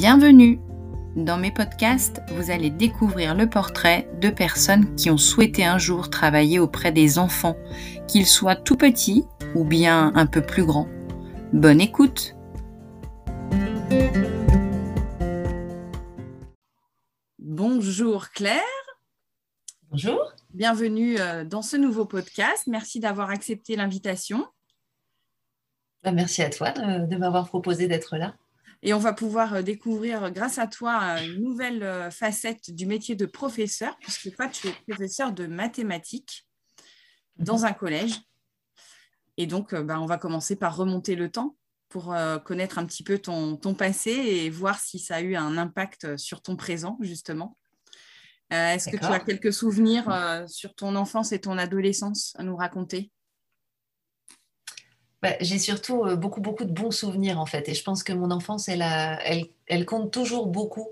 Bienvenue Dans mes podcasts, vous allez découvrir le portrait de personnes qui ont souhaité un jour travailler auprès des enfants, qu'ils soient tout petits ou bien un peu plus grands. Bonne écoute Bonjour Claire Bonjour Bienvenue euh, dans ce nouveau podcast. Merci d'avoir accepté l'invitation. Bah, merci à toi de, m'avoir proposé d'être là. Et on va pouvoir euh, découvrir, euh, grâce à toi, une nouvelle facette du métier de professeur, puisque toi, tu es professeur de mathématiques dans un collège. Et donc, bah, on va commencer par remonter le temps pour connaître un petit peu ton, ton, passé et voir si ça a eu un impact sur ton présent, justement. Est-ce que tu as quelques souvenirs sur ton enfance et ton adolescence à nous raconter? Bah, j'ai surtout euh, beaucoup, beaucoup de bons souvenirs en fait. Et je pense que mon enfance, elle, elle, compte toujours beaucoup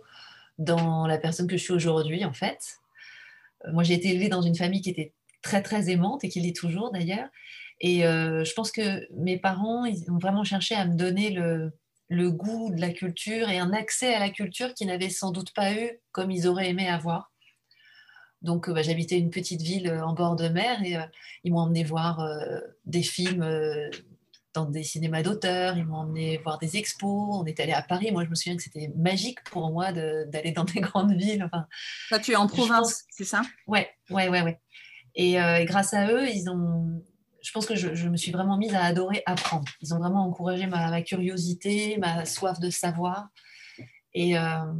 dans la personne que je suis aujourd'hui en fait. Euh, moi, j'ai été élevée dans une famille qui était très, très aimante et qui l'est toujours d'ailleurs. Et euh, je pense que mes parents, ont vraiment cherché à me donner le, le goût de la culture et un accès à la culture qu'ils n'avaient sans doute pas eu comme ils auraient aimé avoir. Donc, bah, j'habitais une petite ville en bord de mer et ils m'ont emmené voir des films dans des cinémas d'auteurs, ils m'ont emmené voir des expos, on est allé à Paris. Moi, je me souviens que c'était magique pour moi d'aller dans des grandes villes. Enfin, Toi, tu es en province, c'est ça? Ouais, ouais, ouais, ouais. Et, euh, grâce à eux, ils ont. Je pense que je, me suis vraiment mise à adorer apprendre. Ils ont vraiment encouragé ma, curiosité, ma soif de savoir. Et, euh,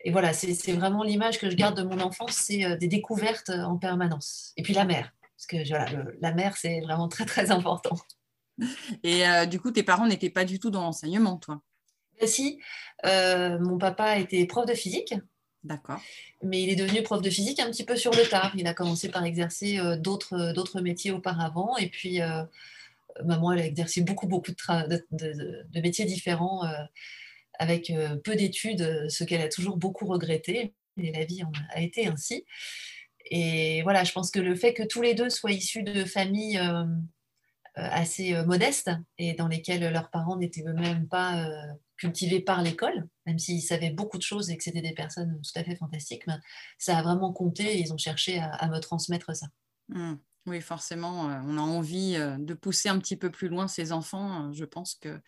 et voilà, c'est vraiment l'image que je garde de mon enfance, c'est euh, des découvertes en permanence. Et puis la mer, parce que voilà, la mer, c'est vraiment très, très important. Et euh, du coup, tes parents n'étaient pas du tout dans l'enseignement, toi? Ben Si, euh, mon papa était prof de physique. D'accord. Mais il est devenu prof de physique un petit peu sur le tard. Il a commencé par exercer euh, d'autres métiers auparavant. Et puis, maman, elle a exercé beaucoup, beaucoup de, de métiers différents avec peu d'études, ce qu'elle a toujours beaucoup regretté. Et la vie a été ainsi. Et voilà, je pense que le fait que tous les deux soient issus de familles assez euh, modestes et dans lesquels leurs parents n'étaient eux-mêmes pas euh, cultivés par l'école, même s'ils savaient beaucoup de choses et que c'était des personnes tout à fait fantastiques, mais ça a vraiment compté et ils ont cherché à, me transmettre ça. Mmh. Oui, forcément, on a envie de pousser un petit peu plus loin ses enfants. Je pense que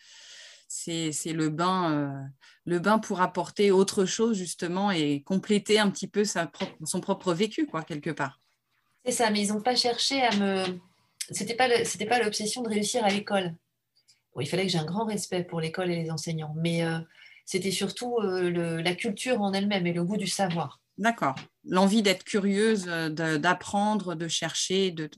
c'est le bain, le bain pour apporter autre chose justement et compléter un petit peu sa son propre vécu, quoi, quelque part. C'est ça, mais ils n'ont pas cherché à me, c'était pas c'était pas l'obsession de réussir à l'école. il fallait que j'ai un grand respect pour l'école et les enseignants, mais euh, c'était surtout euh, la culture en elle-même et le goût du savoir. D'accord. L'envie d'être curieuse, euh, d'apprendre, de, chercher, de,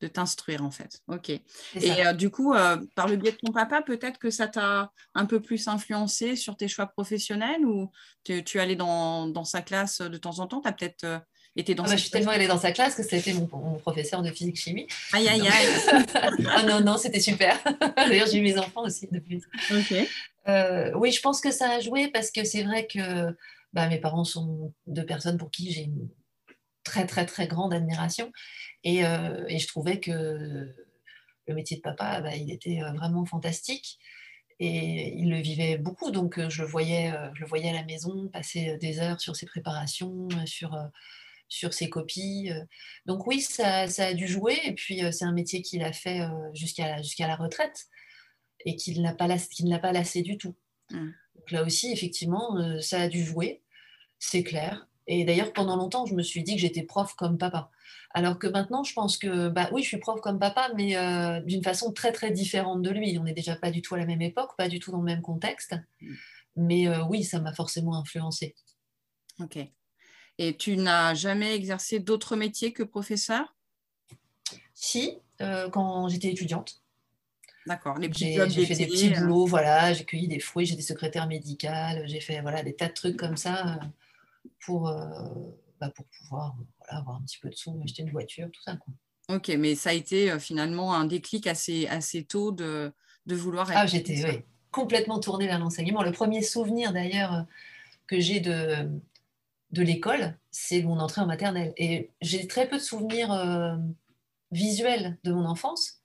de t'instruire en fait. Ok. Et du coup, par le biais de ton papa, peut-être que ça t'a un peu plus influencé sur tes choix professionnels ou tu, tu allais dans, dans, sa classe de temps en temps? Tu as peut-être dans ah bah, je suis tellement allée dans sa classe que c'était mon, mon, professeur de physique-chimie. Aïe, aïe, aïe. ah non, non, c'était super. D'ailleurs, j'ai eu mes enfants aussi depuis. Euh, oui, je pense que ça a joué parce que c'est vrai que bah, mes parents sont deux personnes pour qui j'ai une très, très, très grande admiration. Et, euh, et, je trouvais que le métier de papa, bah, il était euh, vraiment fantastique et il le vivait beaucoup. Donc, je le voyais, je le voyais à la maison passer des heures sur ses préparations, sur sur ses copies. Euh. Donc oui, ça, a dû jouer. Et puis, euh, c'est un métier qu'il a fait euh, jusqu'à jusqu'à la retraite et qu'il n'a pas, ne l'a pas lassé du tout. Mmh. Donc là aussi, effectivement, ça a dû jouer, c'est clair. Et d'ailleurs, pendant longtemps, je me suis dit que j'étais prof comme papa. Alors que maintenant, je pense que, bah oui, je suis prof comme papa, mais d'une façon très, très différente de lui. On n'est déjà pas du tout à la même époque, pas du tout dans le même contexte. Mmh. Mais oui, ça m'a forcément influencé. Ok. Et tu n'as jamais exercé d'autres métiers que professeur? Si, euh, quand j'étais étudiante. D'accord, les petits J'ai fait des petits euh. boulots, voilà, j'ai cueilli des fruits, j'étais secrétaire médicale, j'ai fait voilà, des tas de trucs comme ça euh, pour, bah, pour pouvoir voilà, avoir un petit peu de sous, acheter une voiture, tout ça. Quoi. Ok, mais ça a été finalement un déclic assez, assez tôt de, de vouloir être. Ah, j'étais complètement tournée vers l'enseignement. Le premier souvenir d'ailleurs que j'ai de, de l'école, c'est mon entrée en maternelle. Et j'ai très peu de souvenirs euh, visuels de mon enfance,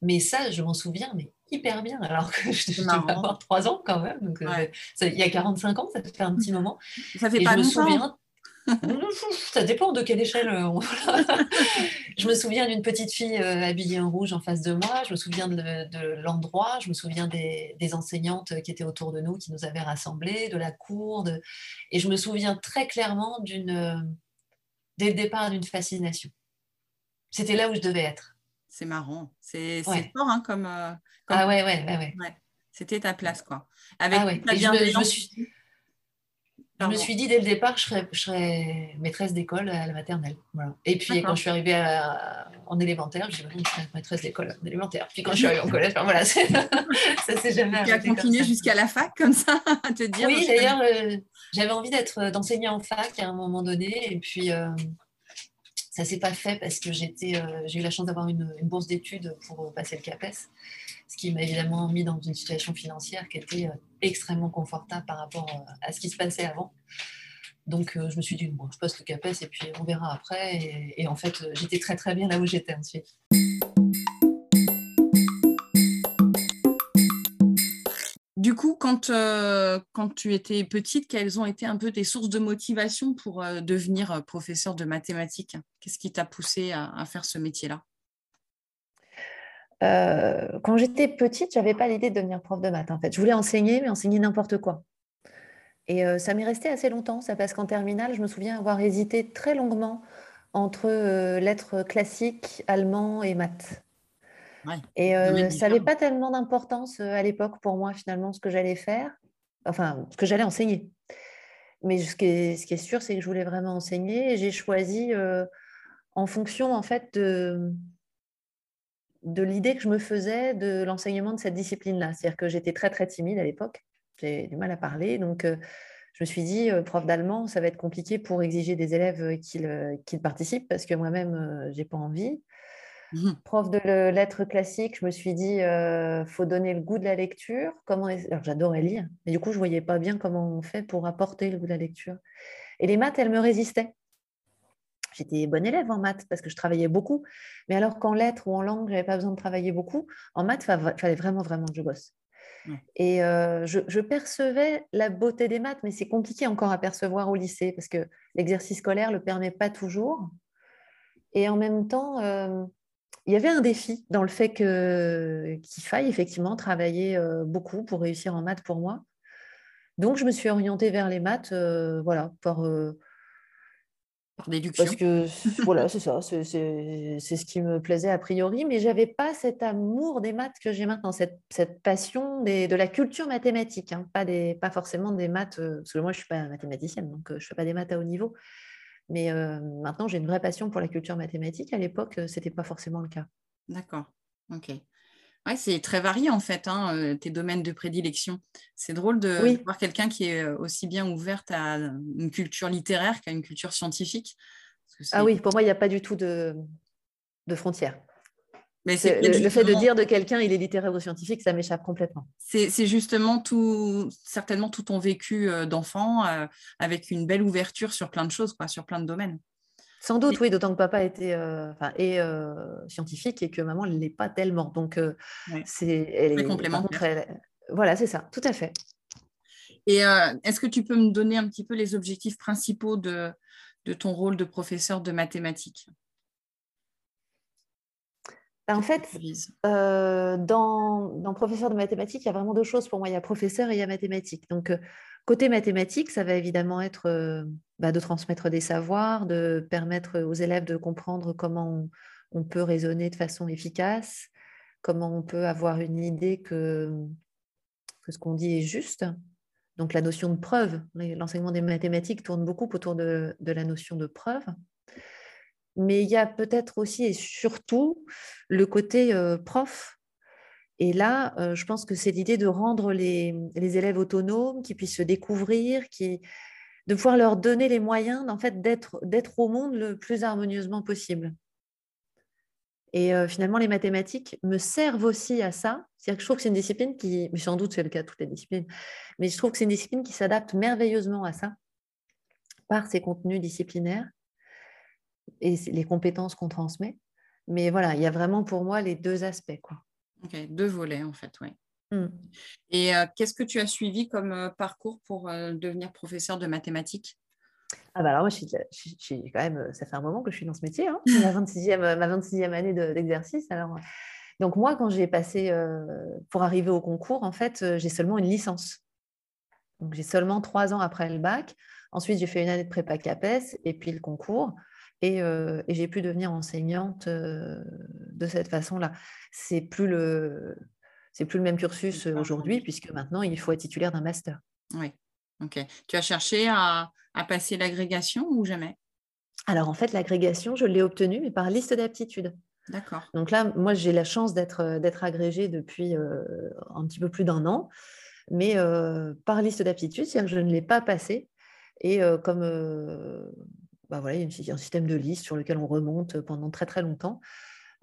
mais ça, je m'en souviens, mais hyper bien, alors que je devais avoir 3 ans quand même. Donc, euh, il y a 45 ans, ça fait un petit moment. Ça fait pas je me souviens, ça dépend de quelle échelle. Euh, je me souviens d'une petite fille euh, habillée en rouge en face de moi. Je me souviens de, l'endroit. Je me souviens des, enseignantes qui étaient autour de nous, qui nous avaient rassemblés, de la cour. Et je me souviens très clairement d'une, dès le départ d'une fascination. C'était là où je devais être. C'est marrant. C'est fort hein, comme, euh, Ah ouais, ouais, ouais. ouais. C'était ta place, quoi. Avec ah ouais. je, me, suis je me suis dit dès le départ que je serais, maîtresse d'école à la maternelle. Et puis quand je suis arrivée en élémentaire, je dit je serais maîtresse d'école en élémentaire. Puis quand je suis arrivée en collège, voilà, ça s'est jamais Tu as continué jusqu'à la fac comme ça à te dire Oui, d'ailleurs, euh, j'avais envie d'être euh, d'enseigner en fac à un moment donné. Et puis euh, ça s'est pas fait parce que j'étais, j'ai eu la chance d'avoir une, une, bourse d'études pour passer le CAPES ce qui m'a évidemment mis dans une situation financière qui était euh, extrêmement confortable par rapport euh, à ce qui se passait avant. Donc euh, je me suis dit, bon, je passe le CAPES et puis on verra après. Et, en fait, j'étais très très bien là où j'étais ensuite. Du coup, quand, quand tu étais petite, quelles ont été un peu tes sources de motivation pour devenir professeur de mathématiques? Qu'est-ce qui t'a poussé à faire ce métier-là? Euh, quand j'étais petite, je n'avais pas l'idée de devenir prof de maths. En fait, je voulais enseigner, mais enseigner n'importe quoi. Et euh, ça m'est resté assez longtemps, ça parce qu'en terminale, je me souviens avoir hésité très longuement entre euh, lettres classiques, allemand et maths. et ça n'avait pas tellement d'importance à l'époque pour moi finalement ce que j'allais faire, enfin ce que j'allais enseigner. Mais ce qui est, ce qui est sûr, c'est que je voulais vraiment enseigner et j'ai choisi en fonction en fait de, de l'idée que je me faisais de l'enseignement de cette discipline-là. C'est-à-dire que j'étais très très timide à l'époque, j'ai du mal à parler, donc euh, je me suis dit, euh, prof d'allemand, ça va être compliqué pour exiger des élèves euh, qu'ils participent parce que moi-même, j'ai pas envie. Mmh. Prof de lettres classiques, je me suis dit, il faut donner le goût de la lecture. Comment Alors j'adorais lire, mais du coup, je voyais pas bien comment on fait pour apporter le goût de la lecture. Et les maths, elles me résistaient. J'étais bonne élève en maths parce que je travaillais beaucoup. Mais alors qu'en lettres ou en langue, je n'avais pas besoin de travailler beaucoup, en maths, il fallait vraiment, vraiment que je bosse. Et euh, je, percevais la beauté des maths, mais c'est compliqué encore à percevoir au lycée parce que l'exercice scolaire ne le permet pas toujours. Et en même temps, euh, il y avait un défi dans le fait qu'il faille effectivement travailler euh, beaucoup pour réussir en maths pour moi. Donc, je me suis orientée vers les maths, voilà, par parce que voilà, c'est ça, c'est ce qui me plaisait a priori, mais j'avais pas cet amour des maths que j'ai maintenant, cette, cette passion des, de la culture mathématique, hein, pas, des, pas forcément des maths, euh, parce que moi je suis pas mathématicienne, donc euh, je fais pas des maths à haut niveau, mais euh, maintenant j'ai une vraie passion pour la culture mathématique. À l'époque, c'était pas forcément le cas. D'accord, ok. Ouais, c'est très varié en fait, hein, euh, tes domaines de prédilection. C'est drôle de voir quelqu'un qui est euh, aussi bien ouverte à une culture littéraire qu'à une culture scientifique. Ah oui, pour moi, il n'y a pas du tout de, de frontières. Mais c'est le, fait de dire de quelqu'un il est littéraire ou scientifique, ça m'échappe complètement. C'est justement tout, certainement tout ton vécu euh, d'enfant avec une belle ouverture sur plein de choses, quoi, sur plein de domaines. Sans doute, oui, d'autant que papa était euh, est euh, scientifique et que maman ne l'est pas tellement. Donc, euh, c'est complémentaire. voilà, c'est ça, tout à fait. Et est-ce que tu peux me donner un petit peu les objectifs principaux de, de ton rôle de professeur de mathématiques? Ben, en fait, dans, dans, professeur de mathématiques, il y a vraiment deux choses pour moi. Il y a professeur et il y a mathématiques. Donc, Côté mathématiques, ça va évidemment être euh, bah, de transmettre des savoirs, de permettre aux élèves de comprendre comment on, peut raisonner de façon efficace, comment on peut avoir une idée que, ce qu'on dit est juste. Donc la notion de preuve, l'enseignement des mathématiques tourne beaucoup autour de, la notion de preuve. Mais il y a peut-être aussi et surtout le côté euh, prof et là, euh, je pense que c'est l'idée de rendre les, élèves autonomes, qui puissent se découvrir, qui, de pouvoir leur donner les moyens en fait, d'être, au monde le plus harmonieusement possible. Et euh, finalement, les mathématiques me servent aussi à ça. C'est-à-dire que je trouve que c'est une discipline qui, mais sans doute c'est le cas de toutes les disciplines, mais je trouve que c'est une discipline qui s'adapte merveilleusement à ça par ses contenus disciplinaires et les compétences qu'on transmet. Mais voilà, il y a vraiment pour moi les deux aspects. Quoi. Ok, deux volets en fait, oui. Hmm. Et euh, qu'est-ce que tu as suivi comme euh, parcours pour euh, devenir professeur de mathématiques? Ah bah alors moi, je suis, quand même, ça fait un moment que je suis dans ce métier, hein. ma 26e, ma 26e année d'exercice. alors, donc moi, quand j'ai passé, pour arriver au concours, en fait, j'ai seulement une licence. Donc j'ai seulement trois ans après le bac. Ensuite, j'ai fait une année de prépa CAPES et puis le concours. Et, et j'ai pu devenir enseignante de cette façon-là. C'est plus le, c'est plus le même cursus aujourd'hui, puisque maintenant, il faut être titulaire d'un master. Oui, ok. Tu as cherché à, passer l'agrégation ou jamais? Alors, en fait, l'agrégation, je l'ai obtenue, mais par liste d'aptitudes. D'accord. Donc là, moi, j'ai la chance d'être, d'être agrégée depuis un petit peu plus d'un an, mais par liste d'aptitudes, c'est-à-dire que je ne l'ai pas passée. Et comme bah voilà, il y a un système de liste sur lequel on remonte pendant très très longtemps,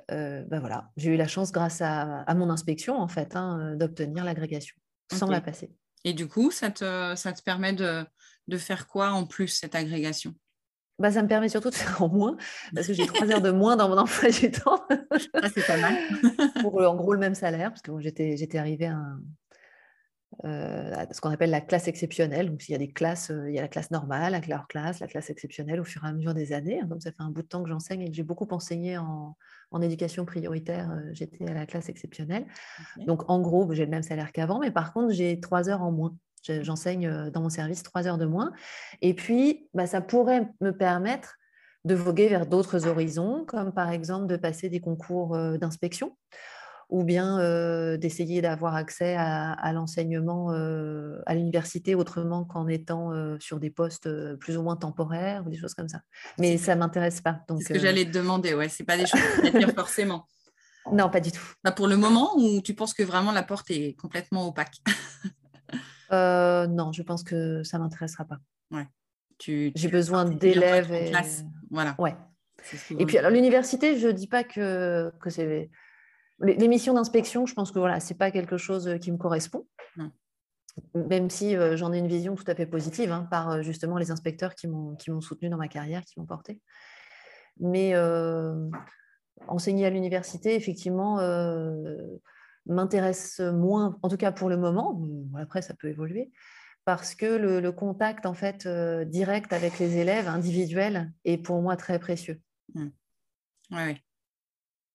euh, ben voilà, j'ai eu la chance, grâce à, mon inspection, en fait, hein, euh, d'obtenir l'agrégation sans la passer. Et du coup, ça te, ça te permet de, de faire quoi en plus, cette agrégation? Bah, ça me permet surtout de faire en moins, parce que j'ai trois heures de moins dans mon emploi du temps. Ah, c'est pas mal. Pour en gros le même salaire, parce que j'étais, j'étais arrivée à, euh, ce qu'on appelle la classe exceptionnelle. Donc, il y a des classes, il y a la classe normale, la classe, la classe exceptionnelle au fur et à mesure des années. Donc, ça fait un bout de temps que j'enseigne et que j'ai beaucoup enseigné en, en éducation prioritaire, euh, j'étais à la classe exceptionnelle. Donc, en gros, j'ai le même salaire qu'avant, mais par contre, j'ai trois heures en moins. J'enseigne euh, dans mon service trois heures de moins. Et puis, bah, ça pourrait me permettre de voguer vers d'autres horizons, comme par exemple de passer des concours euh, d'inspection ou bien d'essayer d'avoir accès à, l'enseignement à l'université autrement qu'en étant sur des postes plus ou moins temporaires ou des choses comme ça. Mais ça ne m'intéresse pas. C'est ce que j'allais te demander, ouais, ce n'est pas des choses qui t'attirent forcément. Non, pas du tout. Bah, pour le moment, ou tu penses que vraiment la porte est complètement opaque? Non, je pense que ça ne m'intéressera pas. Ouais. J'ai besoin d'élèves. Et... Voilà. Ouais. Et puis, alors, l'université, je ne dis pas que, que c'est les, missions d'inspection, je pense que voilà, ce n'est pas quelque chose euh, qui me correspond. Même si euh, j'en ai une vision tout à fait positive hein, par euh, justement les inspecteurs qui m'ont soutenu dans ma carrière, qui m'ont porté. Mais enseigner à l'université, effectivement, m'intéresse moins, en tout cas pour le moment. Après, ça peut évoluer parce que le, contact en fait direct avec les élèves individuels est pour moi très précieux. Oui, oui.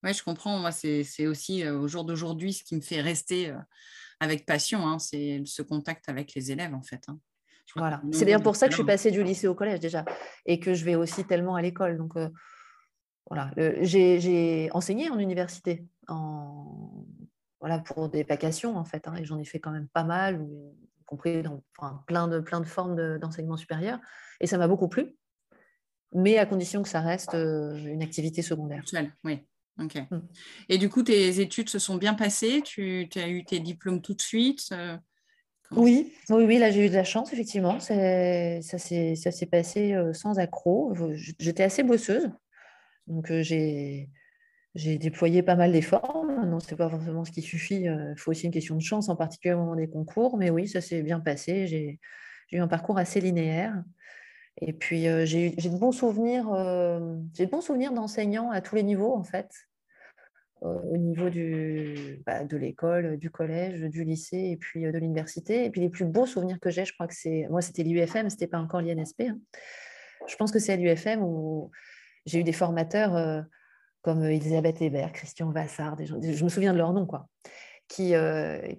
Oui, je comprends. Moi, c'est aussi au jour d'aujourd'hui ce qui me fait rester avec passion. Hein, c'est ce contact avec les élèves, en fait. Hein. Voilà. C'est d'ailleurs pour ça que je suis passée du lycée au collège déjà et que je vais aussi tellement à l'école. Donc, voilà. J'ai enseigné en université, en... voilà, pour des vacations, en fait. Hein, et j'en ai fait quand même pas mal, y compris dans plein, de, plein de formes d'enseignement supérieur. Et ça m'a beaucoup plu mais à condition que ça reste une activité secondaire. Oui, Ok. Mm. Et du coup, tes études se sont bien passées? Tu as eu tes diplômes tout de suite euh, oui, oui, oui, là j'ai eu de la chance, effectivement. Ça s'est passé euh, sans accroc. J'étais assez bosseuse. Donc euh, j'ai déployé pas mal d'efforts. Non, ce n'est pas forcément ce qui suffit. Il faut aussi une question de chance, en particulier au moment des concours. Mais oui, ça s'est bien passé. J'ai eu un parcours assez linéaire. Et puis, j'ai de bons souvenirs, j'ai de bons souvenirs d'enseignants à tous les niveaux, en fait, au niveau du, bah, de l'école, du collège, du lycée et puis de l'université. Et puis, les plus beaux souvenirs que j'ai, je crois que c'est, moi, c'était l'UFM, ce n'était pas encore l'INSP. Hein. Je pense que c'est à l'UFM où j'ai eu des formateurs comme Elisabeth Hébert, Christian Vassard, je me souviens de leur nom, quoi, qui,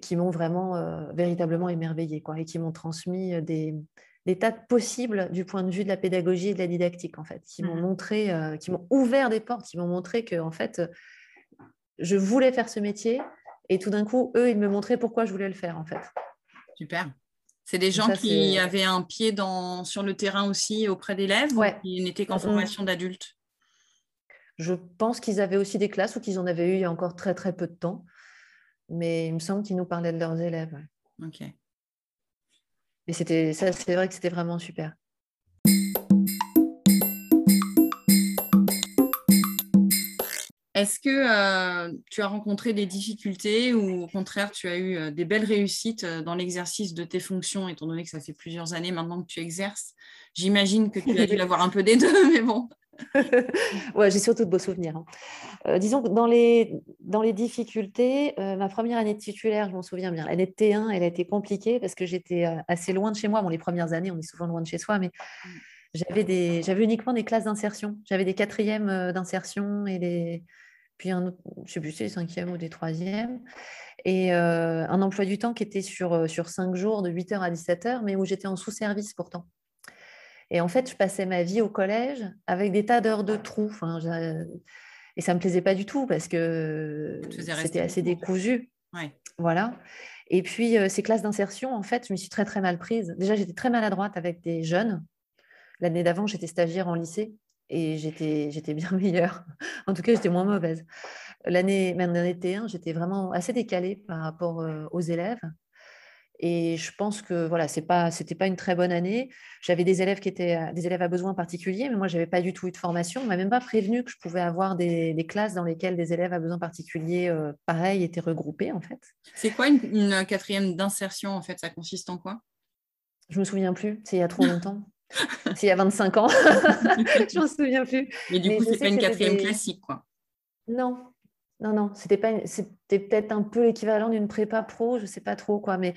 qui m'ont vraiment véritablement émerveillé, quoi, et qui m'ont transmis des des tas de possibles du point de vue de la pédagogie et de la didactique, en fait, qui m'ont mmh. montré, euh, qui m'ont ouvert des portes, qui m'ont montré que, en fait, je voulais faire ce métier et tout d'un coup, eux, ils me montraient pourquoi je voulais le faire, en fait. Super. C'est des gens qui avaient un pied dans, sur le terrain aussi auprès d'élèves ouais. qui n'étaient qu'en formation d'adultes? Je pense qu'ils avaient aussi des classes ou qu'ils en avaient eu il y a encore très très peu de temps. Mais il me semble qu'ils nous parlaient de leurs élèves. Ok. Mais c'était ça, c'est vrai que c'était vraiment super. Est-ce que euh, tu as rencontré des difficultés ou au contraire tu as eu euh, des belles réussites euh, dans l'exercice de tes fonctions, étant donné que ça fait plusieurs années maintenant que tu exerces? J'imagine que tu as dû avoir un peu des deux, mais bon. Ouais, j'ai surtout de beaux souvenirs. Hein. Euh, disons que dans les, dans les difficultés, euh, ma première année de titulaire, je m'en souviens bien, l'année de T1, elle a été compliquée parce que j'étais euh, assez loin de chez moi. Bon, les premières années, on est souvent loin de chez soi, mais mm. j'avais, des, j'avais uniquement des classes d'insertion. J'avais des quatrièmes d'insertion et des, puis un je sais plus si c'est des cinquièmes ou des troisièmes. Et un emploi du temps qui était sur, sur cinq jours, de 8h à 17h, mais où j'étais en sous-service pourtant. Et en fait, je passais ma vie au collège avec des tas d'heures de trous. Enfin, et ça ne me plaisait pas du tout parce que c'était assez décousu. Voilà. Et puis, euh, ces classes d'insertion, en fait, je me suis très, très mal prise. Déjà, j'étais très maladroite avec des jeunes. L'année d'avant, j'étais stagiaire en lycée et j'étais bien meilleure. en tout cas, j'étais moins mauvaise. L'année, même l'année T1, j'étais vraiment assez décalée par rapport euh, aux élèves. Et je pense que voilà, c'est pas, c'était pas une très bonne année. J'avais des élèves qui étaient euh, des élèves à besoins particuliers, mais moi j'avais pas du tout eu de formation. On m'a même pas prévenu que je pouvais avoir des, classes dans lesquelles des élèves à besoins particuliers, euh, pareil, étaient regroupés en fait. C'est quoi une, quatrième d'insertion en fait? Ça consiste en quoi? Je me souviens plus. C'est il y a trop longtemps. c'est il y a 25 ans. je me souviens plus. Mais du coup, c'est pas une quatrième classique quoi. Non, non, non, c'était pas, c'était peut-être un peu l'équivalent d'une prépa pro, je sais pas trop quoi, mais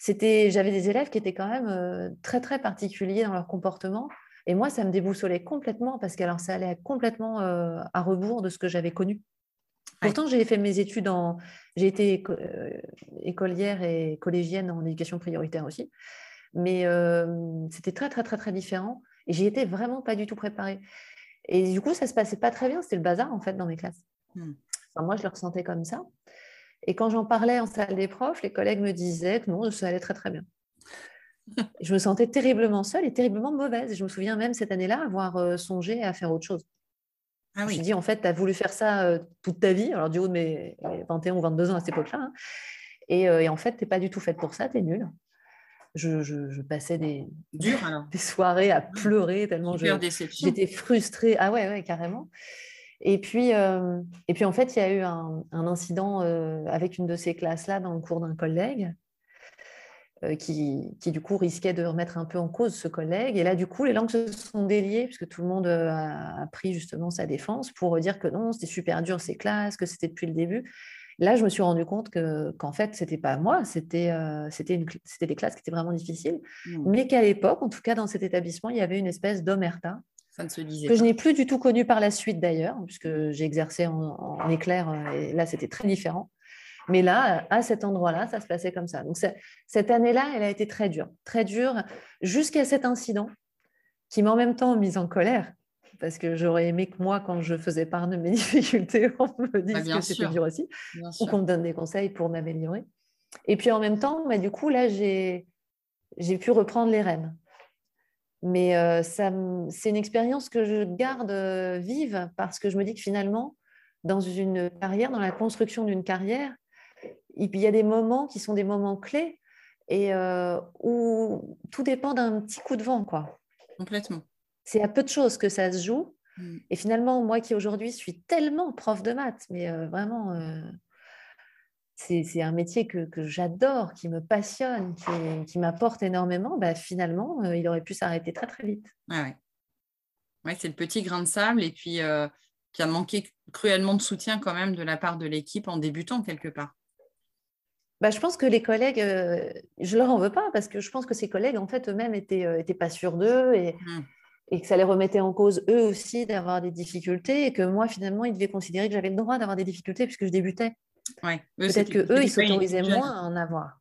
c'était, j'avais des élèves qui étaient quand même euh, très très particuliers dans leur comportement. Et moi, ça me déboussolait complètement parce que alors, ça allait complètement euh, à rebours de ce que j'avais connu. Pourtant, j'ai fait mes études en. J'ai été euh, écolière et collégienne en éducation prioritaire aussi. Mais c'était très, très, très, très différent. Et j'y étais vraiment pas du tout préparée. Et du coup, ça se passait pas très bien. C'était le bazar, en fait, dans mes classes. Hmm. moi, je le ressentais comme ça. Et quand j'en parlais en salle des profs, les collègues me disaient que non, ça allait très très bien. je me sentais terriblement seule et terriblement mauvaise. Je me souviens même cette année-là avoir euh, songé à faire autre chose. Ah oui. Je me suis dit, en fait, tu as voulu faire ça euh, toute ta vie, alors du haut de mes 21 ou 22 ans à cette époque-là. Hein. Euh, et, en fait, tu n'es pas du tout faite pour ça, tu es nulle. Je, passais des, des soirées à pleurer tellement j'étais frustrée. Ah ouais, ouais, carrément. Et puis, euh, et puis, en fait, il y a eu un, incident euh, avec une de ces classes-là dans le cours d'un collègue euh, qui, qui, du coup, risquait de remettre un peu en cause ce collègue. Et là, du coup, les langues se sont déliées puisque tout le monde a, pris justement sa défense pour dire que non, c'était super dur ces classes, que c'était depuis le début. Là, je me suis rendu compte que, qu'en fait, ce n'était pas moi, c'était, c'était, c'était des classes qui étaient vraiment difficiles, mmh. mais qu'à l'époque, en tout cas dans cet établissement, il y avait une espèce d'omerta que je n'ai plus du tout connu par la suite d'ailleurs, puisque j'ai exercé en, éclair euh, et là c'était très différent. Mais là, à cet endroit-là, ça se passait comme ça. Donc cette année-là, elle a été très dure, très dure, jusqu'à cet incident qui m'a en même temps mise en colère, parce que j'aurais aimé que moi, quand je faisais part de mes difficultés, on me dise bah, que c'était dur aussi, ou qu'on me donne des conseils pour m'améliorer. Et puis en même temps, bah, du coup, là, j'ai pu reprendre les rênes. Mais euh, c'est une expérience que je garde euh, vive parce que je me dis que finalement, dans une carrière, dans la construction d'une carrière, il y a des moments qui sont des moments clés et euh, où tout dépend d'un petit coup de vent. Quoi. Complètement. C'est à peu de choses que ça se joue. Mm. Et finalement, moi qui aujourd'hui suis tellement prof de maths, mais vraiment c'est un métier que, j'adore, qui me passionne, qui, m'apporte énormément, bah, finalement, euh, il aurait pu s'arrêter très très vite. ouais. ouais c'est le petit grain de sable et puis euh, qui a manqué cruellement de soutien quand même de la part de l'équipe en débutant quelque part. Bah, je pense que les collègues, euh, je leur en veux pas parce que je pense que ces collègues, en fait, eux-mêmes étaient, étaient pas sûrs d'eux et, mmh. et que ça les remettait en cause eux aussi d'avoir des difficultés et que moi, finalement, ils devaient considérer que j'avais le droit d'avoir des difficultés puisque je débutais. Peut-être que eux, ils s'autorisaient moins à en avoir.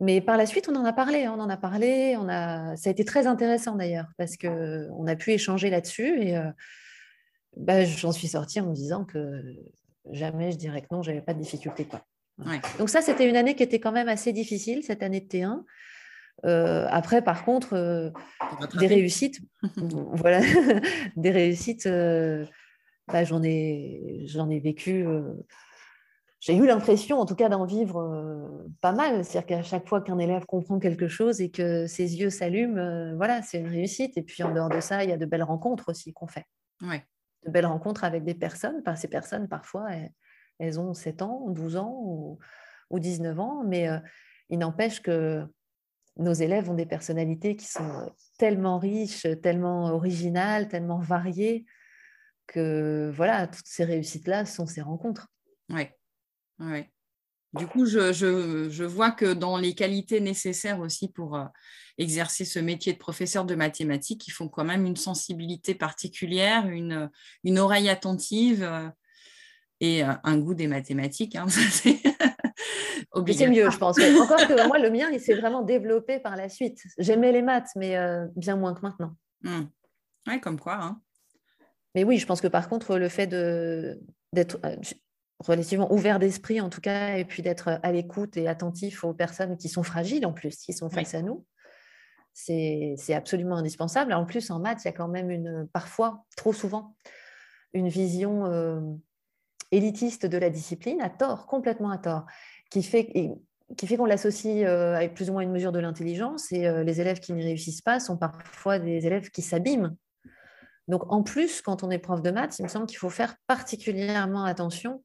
Mais par la suite, on en a parlé, on en a parlé, on a... ça a été très intéressant d'ailleurs, parce qu'on a pu échanger là-dessus et euh, bah, j'en suis sortie en me disant que jamais je dirais que non, j'avais pas de difficulté. Quoi. Donc ça, c'était une année qui était quand même assez difficile, cette année de T1. Euh, après, par contre, euh, des réussites, voilà, des réussites, bah, j'en ai, j'en ai vécu j'ai eu l'impression, en tout cas, d'en vivre euh, pas mal. C'est-à-dire qu'à chaque fois qu'un élève comprend quelque chose et que ses yeux s'allument, euh, voilà, c'est une réussite. Et puis en dehors de ça, il y a de belles rencontres aussi qu'on fait. De belles rencontres avec des personnes. ces personnes, parfois, elles, ont 7 ans, 12 ans ou, 19 ans, mais euh, il n'empêche que nos élèves ont des personnalités qui sont tellement riches, tellement originales, tellement variées, que voilà, toutes ces réussites-là sont ces rencontres. Oui, ouais. Du coup, je, vois que dans les qualités nécessaires aussi pour euh, exercer ce métier de professeur de mathématiques, il faut quand même une sensibilité particulière, une, une oreille attentive euh, et euh, un goût des mathématiques. Hein, c'est mieux, je pense. Encore que moi, le mien, il s'est vraiment développé par la suite. J'aimais les maths, mais bien moins que maintenant. Mmh. Oui, comme quoi. Hein. Mais oui, je pense que par contre, le fait d'être relativement ouvert d'esprit en tout cas, et puis d'être à l'écoute et attentif aux personnes qui sont fragiles en plus, qui sont face à nous. C'est absolument indispensable. En plus, en maths, il y a quand même une, parfois, trop souvent, une vision euh, élitiste de la discipline, à tort, complètement à tort, qui fait, qui fait qu'on l'associe euh, avec plus ou moins une mesure de l'intelligence, et euh, les élèves qui n'y réussissent pas sont parfois des élèves qui s'abîment. Donc, en plus, quand on est prof de maths, il me semble qu'il faut faire particulièrement attention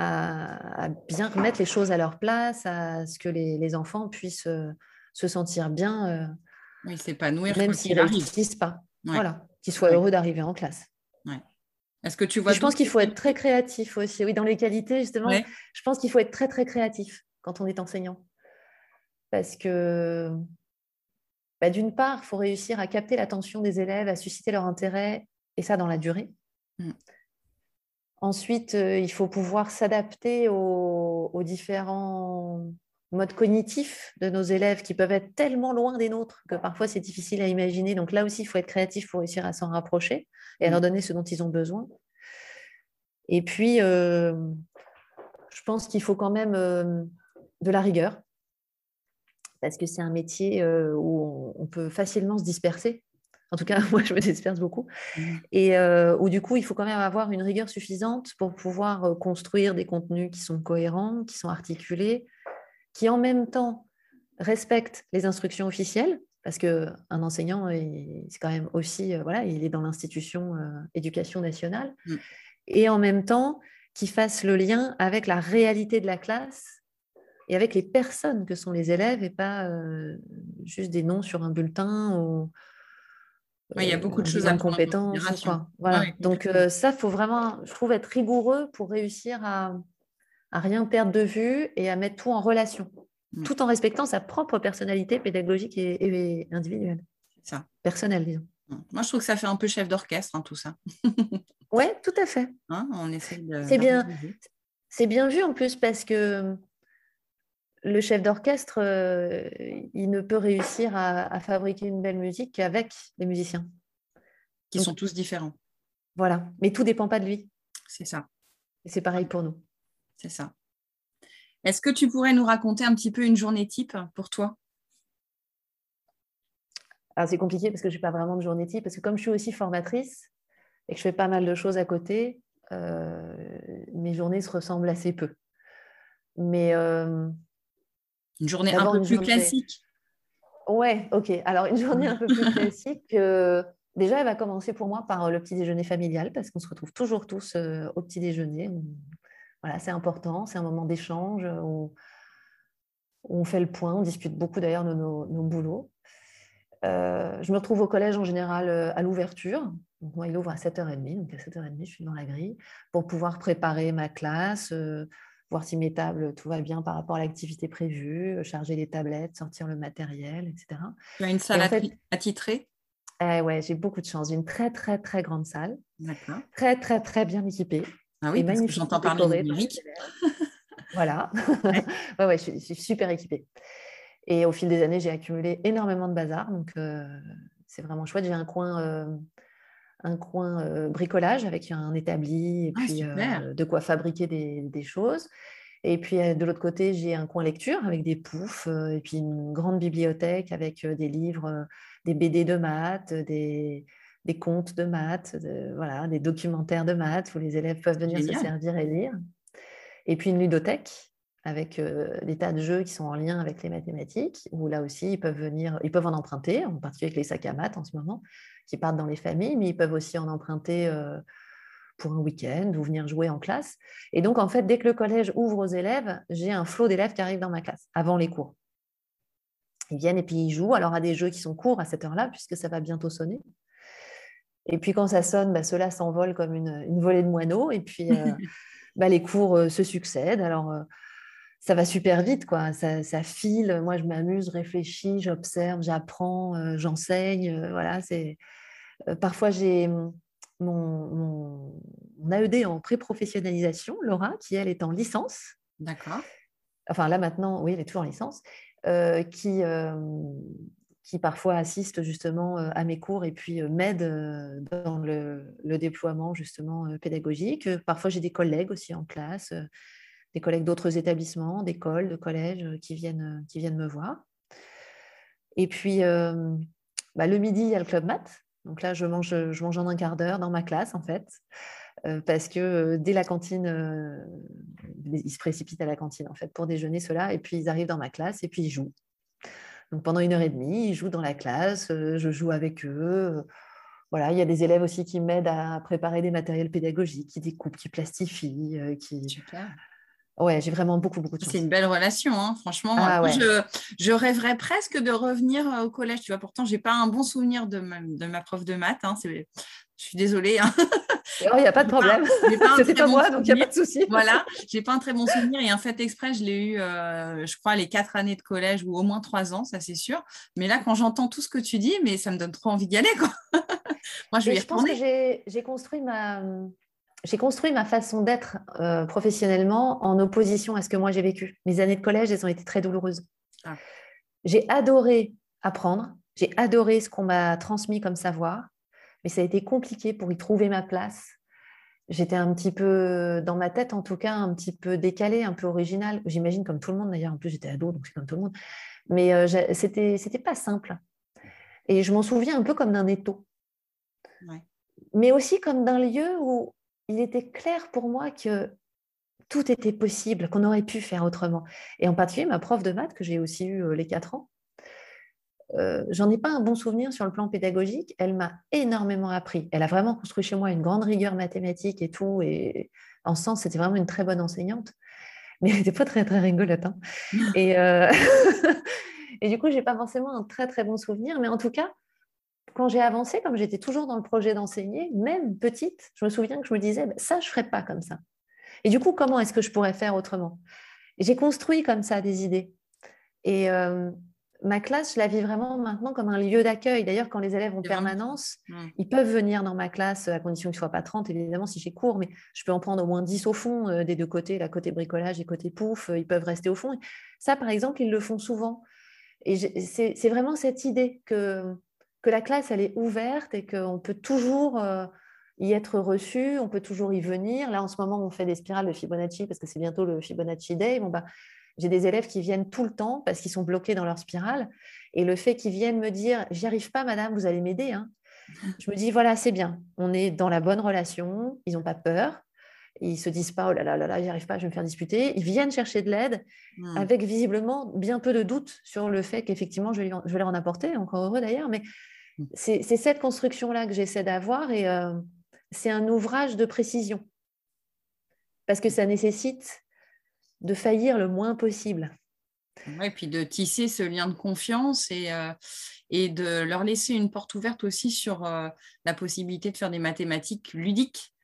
à, bien remettre les choses à leur place, à ce que les, enfants puissent euh, se sentir bien, euh, oui, s'épanouir, même s'ils ne réussissent pas. Voilà, qu'ils soient heureux d'arriver en classe. Est-ce que tu vois Je pense qu'il faut être très créatif aussi. Oui, dans les qualités, justement, je pense qu'il faut être très, très créatif quand on est enseignant. Parce que, bah, d'une part, il faut réussir à capter l'attention des élèves, à susciter leur intérêt, et ça dans la durée. Mm. Ensuite, euh, il faut pouvoir s'adapter aux, différents modes cognitifs de nos élèves qui peuvent être tellement loin des nôtres que parfois c'est difficile à imaginer. Donc là aussi, il faut être créatif pour réussir à s'en rapprocher et à leur donner ce dont ils ont besoin. Et puis, euh, je pense qu'il faut quand même euh, de la rigueur parce que c'est un métier où on peut facilement se disperser en tout cas, moi, je me disperse beaucoup. Mmh. Et euh, où du coup, il faut quand même avoir une rigueur suffisante pour pouvoir euh, construire des contenus qui sont cohérents, qui sont articulés, qui en même temps respectent les instructions officielles, parce qu'un enseignant, c'est quand même aussi, euh, voilà, il est dans l'institution éducation nationale, mmh. et en même temps qui fasse le lien avec la réalité de la classe et avec les personnes que sont les élèves et pas juste des noms sur un bulletin ou il y a beaucoup de choses à compétences. Voilà. Donc euh, ça, faut vraiment, je trouve, être rigoureux pour réussir à, à rien perdre de vue et à mettre tout en relation, mm. tout en respectant sa propre personnalité pédagogique et, individuelle. Ça. Personnelle, disons. Mm. Moi, je trouve que ça fait un peu chef d'orchestre, hein, tout ça. oui, tout à fait. Hein, on essaie C'est bien, c'est bien vu en plus parce que le chef d'orchestre, euh, il ne peut réussir à, fabriquer une belle musique qu'avec les musiciens. Qui sont tous différents. Voilà, mais tout ne dépend pas de lui. C'est ça. Et c'est pareil pour nous. C'est ça. Est-ce que tu pourrais nous raconter un petit peu une journée type pour toi? Alors c'est compliqué parce que je n'ai pas vraiment de journée type, parce que comme je suis aussi formatrice et que je fais pas mal de choses à côté, euh, mes journées se ressemblent assez peu. Mais euh, une journée un peu plus classique Ouais, ok. Alors, une journée un peu plus classique, euh, déjà, elle va commencer pour moi par euh, le petit déjeuner familial, parce qu'on se retrouve toujours tous euh, au petit déjeuner. Voilà, c'est important, c'est un moment d'échange où... on fait le point, on discute beaucoup d'ailleurs de nos, boulots. je me retrouve au collège en général à l'ouverture. Moi, il ouvre à 7h30, donc à 7h30, je suis dans la grille pour pouvoir préparer ma classe, voir si mes tables, tout va bien par rapport à l'activité prévue, euh, charger les tablettes, sortir le matériel, etc. Tu as une salle attitrée ouais, j'ai beaucoup de chance. J'ai une très, très, très grande salle. D'accord. Très, très, très bien équipée. Ah oui, parce que j'entends parler de numérique. voilà. ouais. ouais, je, suis, super équipée. Et au fil des années, j'ai accumulé énormément de bazar. Donc, euh, c'est vraiment chouette. J'ai un coin euh, un coin euh, bricolage avec un établi et ah, puis euh, de quoi fabriquer des, choses. Et puis de l'autre côté, j'ai un coin lecture avec des poufs et puis une grande bibliothèque avec des livres, des BD de maths, des, des contes de maths, voilà, des documentaires de maths où les élèves peuvent venir se servir et lire. Et puis une ludothèque avec des tas de jeux qui sont en lien avec les mathématiques, où là aussi, ils peuvent venir, ils peuvent en emprunter, en particulier avec les sacs à maths en ce moment, qui partent dans les familles, mais ils peuvent aussi en emprunter euh, pour un week-end ou venir jouer en classe. Et donc, en fait, dès que le collège ouvre aux élèves, j'ai un flot d'élèves qui arrivent dans ma classe avant les cours. Ils viennent et puis ils jouent. Alors, à des jeux qui sont courts à cette heure-là, puisque ça va bientôt sonner. Et puis, quand ça sonne, bah, ceux-là s'envolent comme une, volée de moineaux. Et puis, euh, bah, les cours euh, se succèdent. Alors, euh, ça va super vite, quoi. Ça, ça file. Moi, je m'amuse, réfléchis, j'observe, j'apprends, j'enseigne. voilà, c'est. Parfois, j'ai mon, mon, mon, AED en pré-professionnalisation, Laura, qui elle est en licence. D'accord. Enfin, là maintenant, oui, elle est toujours en licence. Euh, qui, euh, qui parfois assiste justement euh, à mes cours et puis m'aide dans le, déploiement justement pédagogique. Parfois, j'ai des collègues aussi en classe, des collègues d'autres établissements, d'écoles, de collèges qui viennent, qui viennent me voir. Et puis, bah, le midi, il y a le club maths. Donc là, je mange, je mange en un quart d'heure dans ma classe, en fait. Euh, parce que euh, dès la cantine, euh, ils se précipitent à la cantine en fait pour déjeuner cela, et puis ils arrivent dans ma classe et puis ils jouent. Donc pendant une heure et demie, ils jouent dans la classe, je joue avec eux. Voilà, il y a des élèves aussi qui m'aident à préparer des matériels pédagogiques, qui découpent, qui plastifient, qui. Ouais, j'ai vraiment beaucoup, beaucoup de C'est une belle relation, hein, franchement. Ah je, je, rêverais presque de revenir au collège. Tu vois, pourtant, j'ai pas un bon souvenir de ma, de ma prof de maths. Hein, je suis désolée. Hein. Il n'y a pas de problème. C'était pas, pas moi, donc il n'y a pas de souci. Voilà, j'ai pas un très bon souvenir. Et en fait, exprès, je l'ai eu, euh, je crois, les quatre années de collège ou au moins trois ans, ça c'est sûr. Mais là, quand j'entends tout ce que tu dis, mais ça me donne trop envie d'y aller. Quoi. moi, je vais y je pense que j'ai construit ma j'ai construit ma façon d'être euh, professionnellement en opposition à ce que moi j'ai vécu. Mes années de collège, elles ont été très douloureuses. Ah. J'ai adoré apprendre, j'ai adoré ce qu'on m'a transmis comme savoir, mais ça a été compliqué pour y trouver ma place. J'étais un petit peu, dans ma tête en tout cas, un petit peu décalée, un peu originale. J'imagine comme tout le monde d'ailleurs. En plus, j'étais ado, donc c'est comme tout le monde. Mais euh, c'était, c'était pas simple. Et je m'en souviens un peu comme d'un étau. Mais aussi comme d'un lieu où il était clair pour moi que tout était possible, qu'on aurait pu faire autrement. Et en particulier, ma prof de maths, que j'ai aussi eu euh, les quatre ans, euh, j'en ai pas un bon souvenir sur le plan pédagogique. Elle m'a énormément appris. Elle a vraiment construit chez moi une grande rigueur mathématique et tout. Et en sens, c'était vraiment une très bonne enseignante. Mais elle n'était pas très, très rigolote. Hein. Et, euh, et du coup, j'ai pas forcément un très, très bon souvenir. Mais en tout cas, quand j'ai avancé, comme j'étais toujours dans le projet d'enseigner, même petite, je me souviens que je me disais, bah, ça, je ne ferais pas comme ça. Et du coup, comment est-ce que je pourrais faire autrement? J'ai construit comme ça des idées. Et euh, ma classe, je la vis vraiment maintenant comme un lieu d'accueil. D'ailleurs, quand les élèves ont permanence, ils peuvent venir dans ma classe à condition qu'ils ne soient pas 30, évidemment, si j'ai cours, mais je peux en prendre au moins 10 au fond euh, des deux côtés, la côté bricolage et côté pouf. Euh, ils peuvent rester au fond. Ça, par exemple, ils le font souvent. Et c'est vraiment cette idée que que la classe, elle est ouverte et qu'on peut toujours euh, y être reçu, on peut toujours y venir. Là, en ce moment, on fait des spirales de Fibonacci parce que c'est bientôt le Fibonacci Day. Bon, bah, j'ai des élèves qui viennent tout le temps parce qu'ils sont bloqués dans leur spirale. Et le fait qu'ils viennent me dire J'y arrive pas, madame, vous allez m'aider. Hein. Je me dis Voilà, c'est bien. On est dans la bonne relation. Ils n'ont pas peur. Ils se disent pas Oh là là là là, j'y arrive pas, je vais me faire disputer. Ils viennent chercher de l'aide mmh. avec visiblement bien peu de doutes sur le fait qu'effectivement, je, je vais leur en apporter, encore heureux d'ailleurs. Mais c'est cette construction-là que j'essaie d'avoir et euh, c'est un ouvrage de précision parce que ça nécessite de faillir le moins possible. et puis de tisser ce lien de confiance et, euh, et de leur laisser une porte ouverte aussi sur euh, la possibilité de faire des mathématiques ludiques.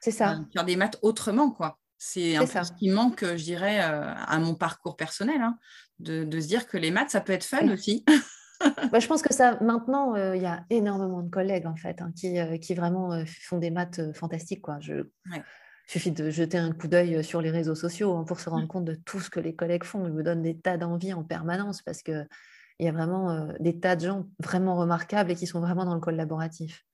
C'est ça. faire des maths autrement, quoi. C'est un peu ce qui manque, je dirais, à mon parcours personnel, hein, de, de, se dire que les maths, ça peut être fun aussi. Bah, je pense que ça, maintenant, euh, il y a énormément de collègues en fait hein, qui, euh, qui, vraiment euh, font des maths fantastiques. Quoi. Je... Il suffit de jeter un coup d'œil sur les réseaux sociaux hein, pour se rendre compte de tout ce que les collègues font. Ils me donnent des tas d'envie en permanence parce qu'il y a vraiment des tas de gens vraiment remarquables et qui sont vraiment dans le collaboratif.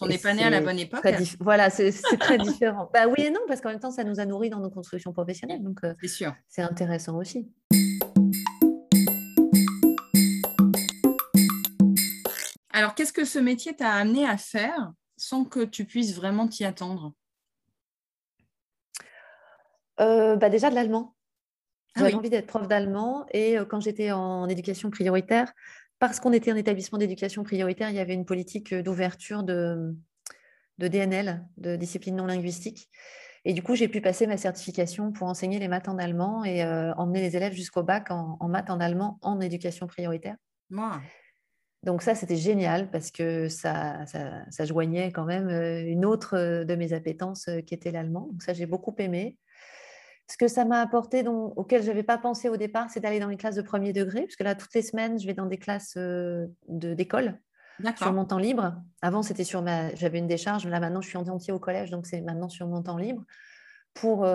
on n'est pas né à la bonne époque. Voilà, c'est très différent. bah oui et non, parce qu'en même temps, ça nous a nourris dans nos constructions professionnelles. Donc, c'est intéressant aussi. Alors, qu'est-ce que ce métier t'a amené à faire sans que tu puisses vraiment t'y attendre? Euh, bah Déjà de l'allemand. Ah J'avais envie d'être prof d'allemand et euh, quand j'étais en éducation prioritaire, parce qu'on était un établissement d'éducation prioritaire, il y avait une politique d'ouverture de, DNL, de discipline non linguistique. Et du coup, j'ai pu passer ma certification pour enseigner les maths en allemand et euh, emmener les élèves jusqu'au bac en, en maths en allemand en éducation prioritaire. Donc ça, c'était génial parce que ça, ça, joignait quand même euh, une autre euh, de mes appétences euh, qui était l'allemand. Donc ça, j'ai beaucoup aimé. Ce que ça m'a apporté, donc, auquel je n'avais pas pensé au départ, c'est d'aller dans les classes de premier degré, parce que là, toutes les semaines, je vais dans des classes d'école sur mon temps libre. Avant, c'était sur ma, j'avais une décharge. Là, maintenant, je suis en entier au collège, donc c'est maintenant sur mon temps libre pour,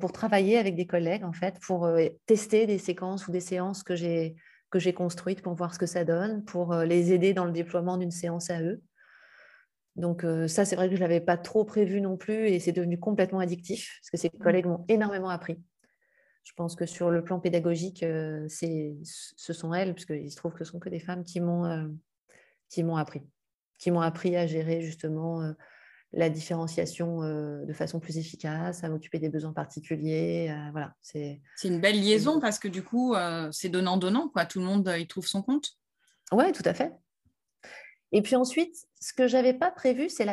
pour travailler avec des collègues, en fait, pour tester des séquences ou des séances que j'ai que j'ai construites pour voir ce que ça donne, pour euh, les aider dans le déploiement d'une séance à eux. Donc euh, ça, c'est vrai que je ne l'avais pas trop prévu non plus et c'est devenu complètement addictif parce que ces mmh. collègues m'ont énormément appris. Je pense que sur le plan pédagogique, euh, ce sont elles, puisqu'il se trouve que ce sont que des femmes qui m'ont qui m'ont appris, qui m'ont appris à gérer justement la différenciation euh, de façon plus efficace, à m'occuper des besoins particuliers. Euh, voilà, c'est une belle liaison parce que du coup, euh, c'est donnant-donnant. quoi. Tout le monde y trouve son compte. Oui, tout à fait. Et puis ensuite, ce que je n'avais pas prévu, c'est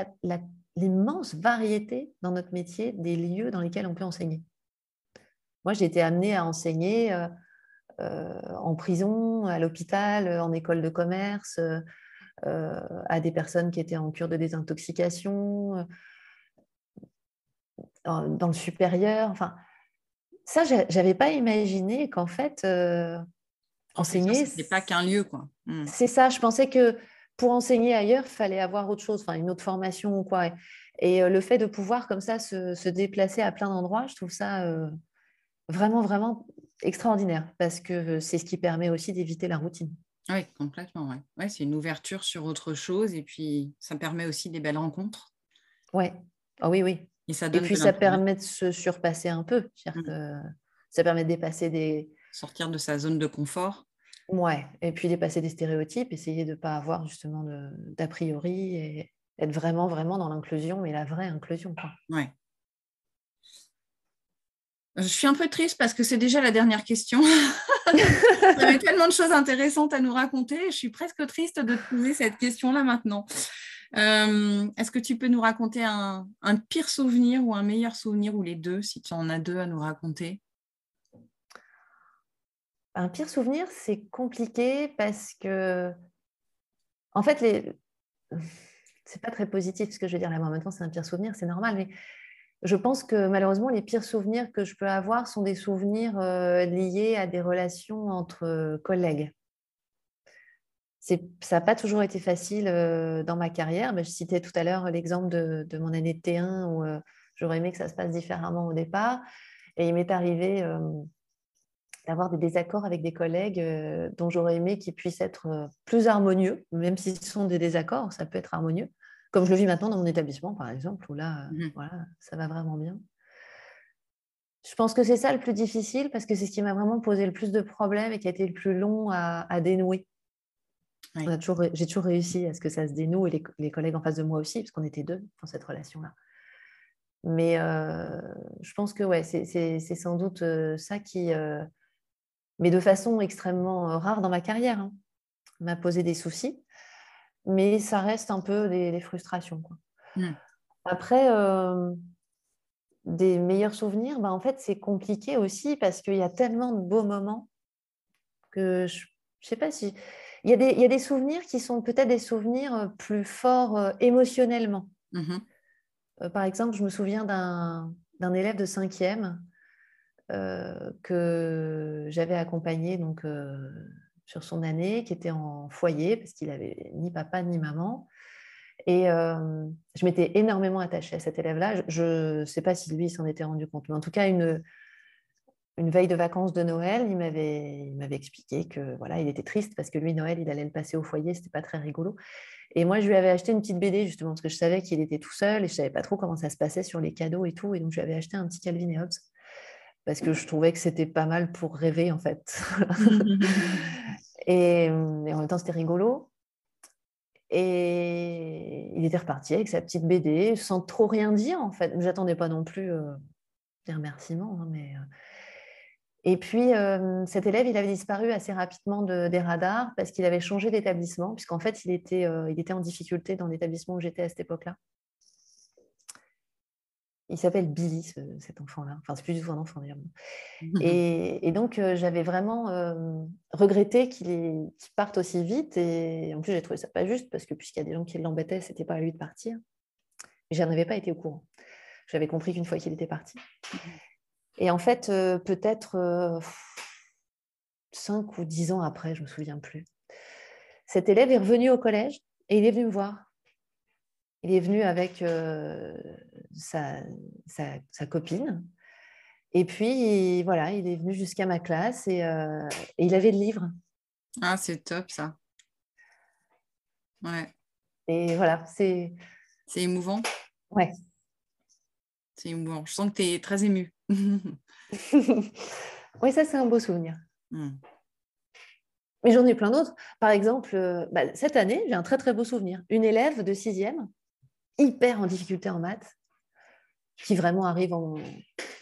l'immense variété dans notre métier des lieux dans lesquels on peut enseigner. Moi, j'ai été amenée à enseigner en prison, à l'hôpital, en école de commerce, euh, à des personnes qui étaient en cure de désintoxication, euh, dans le supérieur. Enfin, ça, j'avais pas imaginé qu'en fait, euh, enseigner. Ce n'est pas qu'un lieu, quoi. Hmm. C'est ça. Je pensais que pour enseigner ailleurs, il fallait avoir autre chose, enfin une autre formation ou quoi. Et, le fait de pouvoir comme ça se, déplacer à plein d'endroits, je trouve ça vraiment, vraiment extraordinaire parce que c'est ce qui permet aussi d'éviter la routine. Oui, complètement. Ouais. Ouais, c'est une ouverture sur autre chose et puis ça permet aussi des belles rencontres. Ouais. Oh, oui, oui. Et, ça puis ça permet de se surpasser un peu. Mmh. Que ça permet de dépasser des. Sortir de sa zone de confort. Ouais. Et puis dépasser des stéréotypes, essayer de ne pas avoir justement d'a priori et être vraiment, vraiment dans l'inclusion, mais la vraie inclusion. Quoi. Ouais. Je suis un peu triste parce que c'est déjà la dernière question. Vous avez tellement de choses intéressantes à nous raconter. Je suis presque triste de te poser cette question-là maintenant. Euh, est-ce que tu peux nous raconter un, pire souvenir ou un meilleur souvenir ou les deux, si tu en as deux à nous raconter? Un pire souvenir, c'est compliqué parce que, en fait, les... c'est pas très positif ce que je veux dire là. Maintenant, c'est un pire souvenir, c'est normal, je pense que malheureusement, les pires souvenirs que je peux avoir sont des souvenirs euh, liés à des relations entre euh, collègues. Ça n'a pas toujours été facile euh, dans ma carrière. je citais tout à l'heure l'exemple de, mon année de T1 où j'aurais aimé que ça se passe différemment au départ. Et il m'est arrivé d'avoir des désaccords avec des collègues dont j'aurais aimé qu'ils puissent être plus harmonieux, même s'ils sont des désaccords, ça peut être harmonieux comme je le vis maintenant dans mon établissement, par exemple, où là, mmh voilà, ça va vraiment bien. Je pense que c'est ça le plus difficile parce que c'est ce qui m'a vraiment posé le plus de problèmes et qui a été le plus long à, dénouer. J'ai toujours, réussi à ce que ça se dénoue et les, collègues en face de moi aussi, parce qu'on était deux dans cette relation-là. Mais euh, je pense que ouais, c'est sans doute euh, ça qui, euh, mais de façon extrêmement rare dans ma carrière, hein, m'a posé des soucis mais ça reste un peu des, frustrations. Mmh. Après, euh, des meilleurs souvenirs, bah, en fait, c'est compliqué aussi parce qu'il y a tellement de beaux moments que je ne sais pas si. Il y, a des, il y, a des, souvenirs qui sont peut-être des souvenirs euh, plus forts euh, émotionnellement. Mmh par exemple, je me souviens d'un élève de cinquième que j'avais accompagné donc, sur son année, qui était en foyer parce qu'il avait ni papa ni maman. Et euh, je m'étais énormément attachée à cet élève-là. Je ne sais pas si lui s'en était rendu compte, mais en tout cas, une, une veille de vacances de Noël, il m'avait, expliqué que voilà, il était triste parce que lui, Noël, il allait le passer au foyer, c'était pas très rigolo. Et moi, je lui avais acheté une petite BD justement parce que je savais qu'il était tout seul et je savais pas trop comment ça se passait sur les cadeaux et tout. Et donc, je lui avais acheté un petit Calvin et Hobbes parce que je trouvais que c'était pas mal pour rêver en fait. et, en même temps, c'était rigolo. Et il était reparti avec sa petite BD sans trop rien dire en fait. J'attendais pas non plus euh, des remerciements. Hein, mais, euh. Et puis, euh, cet élève, il avait disparu assez rapidement des radars parce qu'il avait changé d'établissement, puisqu'en fait, il était, il était en difficulté dans l'établissement où j'étais à cette époque-là. Il s'appelle Billy, cet enfant-là. Enfin, c'est plus du tout un enfant d'ailleurs. Et, donc, euh, j'avais vraiment euh, regretté qu'il parte aussi vite. Et en plus, j'ai trouvé ça pas juste parce que puisqu'il y a des gens qui l'embêtaient, c'était pas à lui de partir. Mais j'en avais pas été au courant. J'avais compris qu'une fois qu'il était parti. Et en fait, euh, peut-être cinq ou dix ans après, je me souviens plus, cet élève est revenu au collège et il est venu me voir. Il est venu avec euh, sa, copine. Et puis, voilà, il est venu jusqu'à ma classe et, euh, il avait le livre. Ah, c'est top ça. Ouais. Et voilà, c'est. C'est émouvant. Ouais. C'est émouvant. Je sens que tu es très émue. oui, ça, c'est un beau souvenir. Hmm. Mais j'en ai plein d'autres. Par exemple, euh, bah, cette année, j'ai un très très beau souvenir. Une élève de sixième hyper en difficulté en maths, qui vraiment arrive en,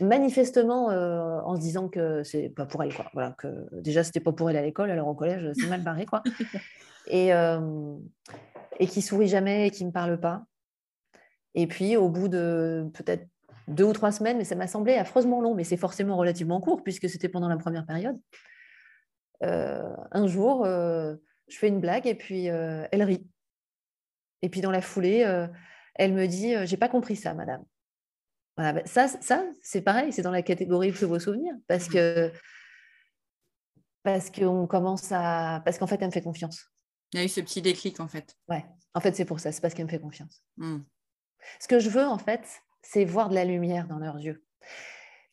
manifestement euh, en se disant que c'est pas pour elle. Quoi. Voilà, que déjà, c'était pas pour elle à l'école, alors au collège, c'est mal barré. Quoi. Et, euh, et qui sourit jamais et qui me parle pas. Et puis, au bout de peut-être deux ou trois semaines, mais ça m'a semblé affreusement long, mais c'est forcément relativement court puisque c'était pendant la première période. Euh, un jour, je fais une blague et puis elle rit. Et puis dans la foulée, elle me dit J'ai pas compris ça, madame. Ben, ça, ça c'est pareil, c'est dans la catégorie plus beaux souvenirs parce que parce qu'on commence à parce qu'en fait elle me fait confiance. Il y a eu ce petit déclic en fait. Ouais, en fait c'est pour ça, c'est parce qu'elle me fait confiance. Mmh. Ce que je veux en fait, c'est voir de la lumière dans leurs yeux.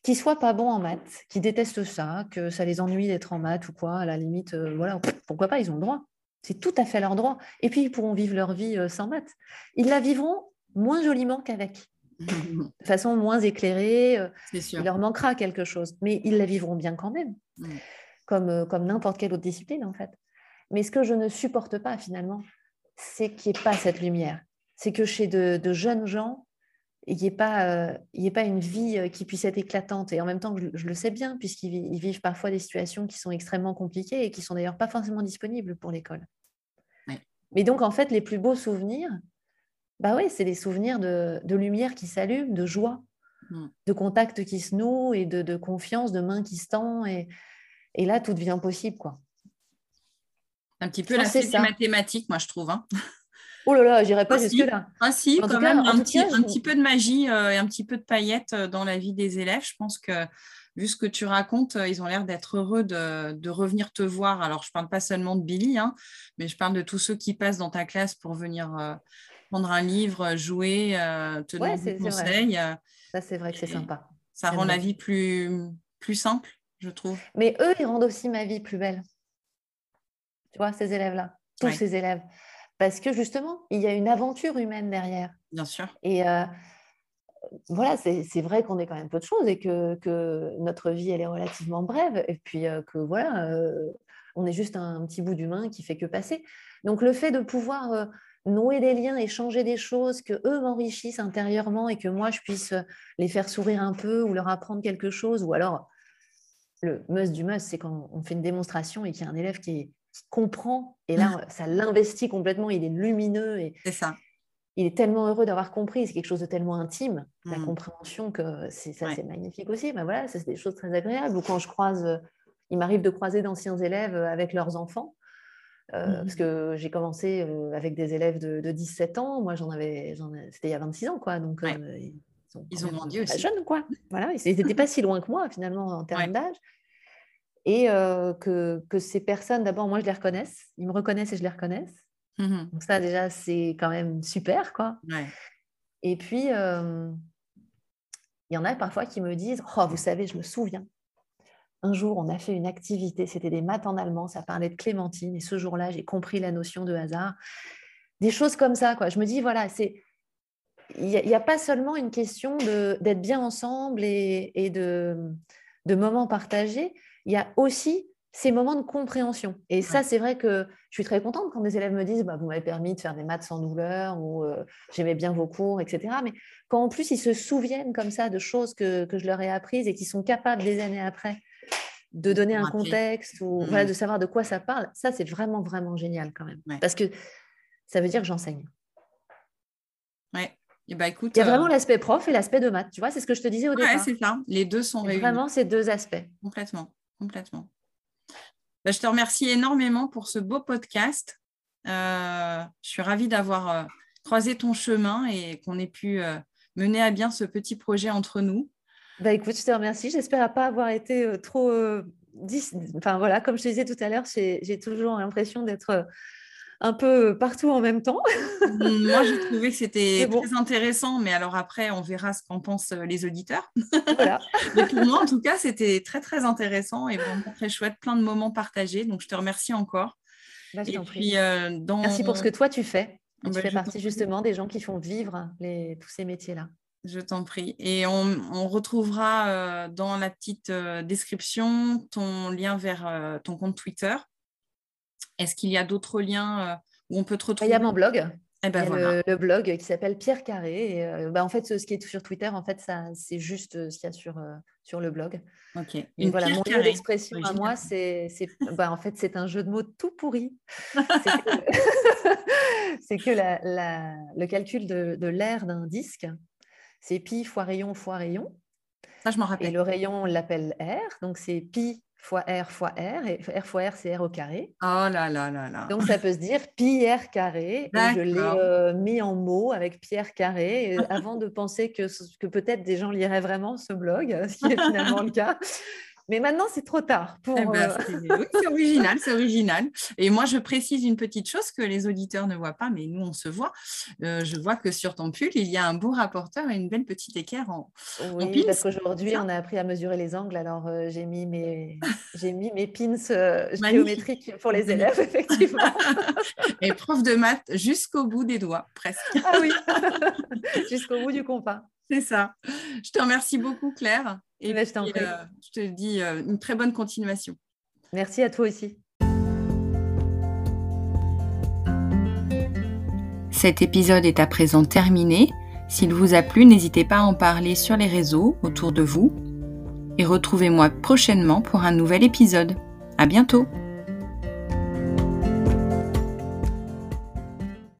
Qu'ils soient pas bons en maths, qu'ils détestent ça, que ça les ennuie d'être en maths ou quoi, à la limite, euh, voilà, pourquoi pas, ils ont le droit. C'est tout à fait leur droit. Et puis, ils pourront vivre leur vie euh, sans maths. Ils la vivront moins joliment qu'avec. de façon moins éclairée. Euh, il leur manquera quelque chose. Mais ils la vivront bien quand même. Mm. Comme, euh, comme n'importe quelle autre discipline, en fait. Mais ce que je ne supporte pas, finalement, c'est qu'il n'y ait pas cette lumière. C'est que chez de, jeunes gens, il n'y ait, pas, ait pas une vie qui puisse être éclatante. Et en même temps, je, le sais bien, puisqu'ils vivent parfois des situations qui sont extrêmement compliquées et qui sont d'ailleurs pas forcément disponibles pour l'école. Mais donc, en fait, les plus beaux souvenirs, bah oui, c'est des souvenirs de, lumière qui s'allument, de joie, mm. de contact qui se noue et de, confiance, de mains qui se tendent. Et, et, là, tout devient possible. quoi. Un petit peu la fée mathématique, moi, je trouve. Hein. Oh là là, j'irai pas ah, jusque-là. Ah si, quand même, un, petit, un petit peu de magie euh, et un petit peu de paillettes euh, dans la vie des élèves. Je pense que vu ce que tu racontes, euh, ils ont l'air d'être heureux de, revenir te voir. Alors, je ne parle pas seulement de Billy, hein, mais je parle de tous ceux qui passent dans ta classe pour venir prendre un livre, jouer, te donner des conseils. Ça, c'est vrai que c'est sympa. Ça rend la vie plus, plus simple, je trouve. Mais eux, ils rendent aussi ma vie plus belle. Tu vois, ces élèves-là, tous ces élèves parce que justement, il y a une aventure humaine derrière. Bien sûr. Et euh, voilà, c'est vrai qu'on est quand même peu de choses et que, notre vie, elle est relativement brève. Et puis euh, que voilà, euh, on est juste un, petit bout d'humain qui fait que passer. Donc le fait de pouvoir nouer des liens, échanger des choses, que eux m'enrichissent intérieurement et que moi, je puisse les faire sourire un peu ou leur apprendre quelque chose, ou alors le must du must, c'est quand on fait une démonstration et qu'il y a un élève qui est comprend. Et là, ça l'investit complètement. Il est lumineux. Et c'est ça. Il est tellement heureux d'avoir compris. C'est quelque chose de tellement intime, la mmh. compréhension, que c'est, ça, c'est magnifique aussi. Ben voilà, c'est des choses très agréables. Ou quand je croise, il m'arrive de croiser d'anciens élèves avec leurs enfants. Euh, mmh. Parce que j'ai commencé avec des élèves de, 17 ans. Moi, j'en avais, c'était il y a 26 ans, quoi. Donc, euh, ils, ont, grandi aussi. Jeunes, quoi. Voilà, ils n'étaient pas si loin que moi, finalement, en termes d'âge et euh, que, que, ces personnes, d'abord, moi, je les reconnaisse, ils me reconnaissent et je les reconnaisse. Mmh Donc ça, déjà, c'est quand même super, quoi. Et puis, il y en a parfois qui me disent, oh, vous savez, je me souviens, un jour, on a fait une activité, c'était des maths en allemand, ça parlait de Clémentine, et ce jour-là, j'ai compris la notion de hasard. Des choses comme ça, quoi. Je me dis, voilà, c'est... Il n'y a, pas seulement une question d'être bien ensemble et, et de, de moments partagés, il y a aussi ces moments de compréhension. Et ça, c'est vrai que je suis très contente quand des élèves me disent bah, Vous m'avez permis de faire des maths sans douleur ou euh, j'aimais bien vos cours, etc. Mais quand en plus ils se souviennent comme ça de choses que, je leur ai apprises et qui sont capables des années après de donner un contexte ou mmh. de savoir de quoi ça parle, ça, c'est vraiment, vraiment génial quand même. Parce que ça veut dire que j'enseigne. Ouais. eh ben, écoute, il y a vraiment l'aspect prof et l'aspect de maths. Tu vois, c'est ce que je te disais au départ. Oui, c'est ça. Les deux sont réunis. Vraiment, ces deux aspects. Complètement, complètement. Ben, je te remercie énormément pour ce beau podcast. je suis ravie d'avoir croisé ton chemin et qu'on ait pu mener à bien ce petit projet entre nous. Bah écoute, je te remercie. J'espère pas avoir été euh, trop. Euh, enfin voilà, comme je te disais tout à l'heure, j'ai toujours l'impression d'être euh, un peu partout en même temps. Mmh, moi, j'ai trouvé que c'était très intéressant, mais alors après, on verra ce qu'en pensent les auditeurs. Voilà. mais pour moi, en tout cas, c'était très, très intéressant et vraiment très chouette, plein de moments partagés. Donc, je te remercie encore. Bah, et puis, Merci pour ce que toi, tu fais. tu bah, fais partie justement des gens qui font vivre les, tous ces métiers-là. Je t'en prie. Et on, retrouvera euh, dans la petite euh, description ton lien vers euh, ton compte Twitter. Est-ce qu'il y a d'autres liens où on peut te retrouver Il y a mon blog. Eh ben, le, blog qui s'appelle Pierre Carré. bah, en fait, ce, qui est sur Twitter, en fait, ça, c'est juste ce qu'il y a sur, sur le blog. Ok. Une voilà, mon lieu d'expression à moi, c'est, bah, en fait, c'est un jeu de mots tout pourri. c'est que, le calcul de, de l'air d'un disque, c'est pi fois rayon fois rayon. Ça, je m'en rappelle. Et le rayon, on l'appelle R. Donc, c'est pi fois R fois R. Et R fois R, c'est R au carré. Oh là là là là. Donc, ça peut se dire pi R carré. Et je l'ai euh, mis en mots avec Pierre carré avant de penser que, que peut-être des gens liraient vraiment ce blog, ce qui est finalement le cas. Mais maintenant, c'est trop tard. Pour, eh ben, euh, c'est original, c'est original. Et moi, je précise une petite chose que les auditeurs ne voient pas, mais nous, on se voit. Euh, je vois que sur ton pull, il y a un beau rapporteur et une belle petite équerre en, oui, parce qu'aujourd'hui, on a appris à mesurer les angles. Alors, euh, j'ai mis mes, j'ai mis mes pins géométriques pour les élèves, effectivement. et prof de maths jusqu'au bout des doigts, presque. Ah oui, jusqu'au bout du compas. C'est ça. Je te remercie beaucoup, Claire. Et je, euh, je te dis euh, une très bonne continuation. Merci à toi aussi. Cet épisode est à présent terminé. S'il vous a plu, n'hésitez pas à en parler sur les réseaux autour de vous. Et retrouvez-moi prochainement pour un nouvel épisode. À bientôt!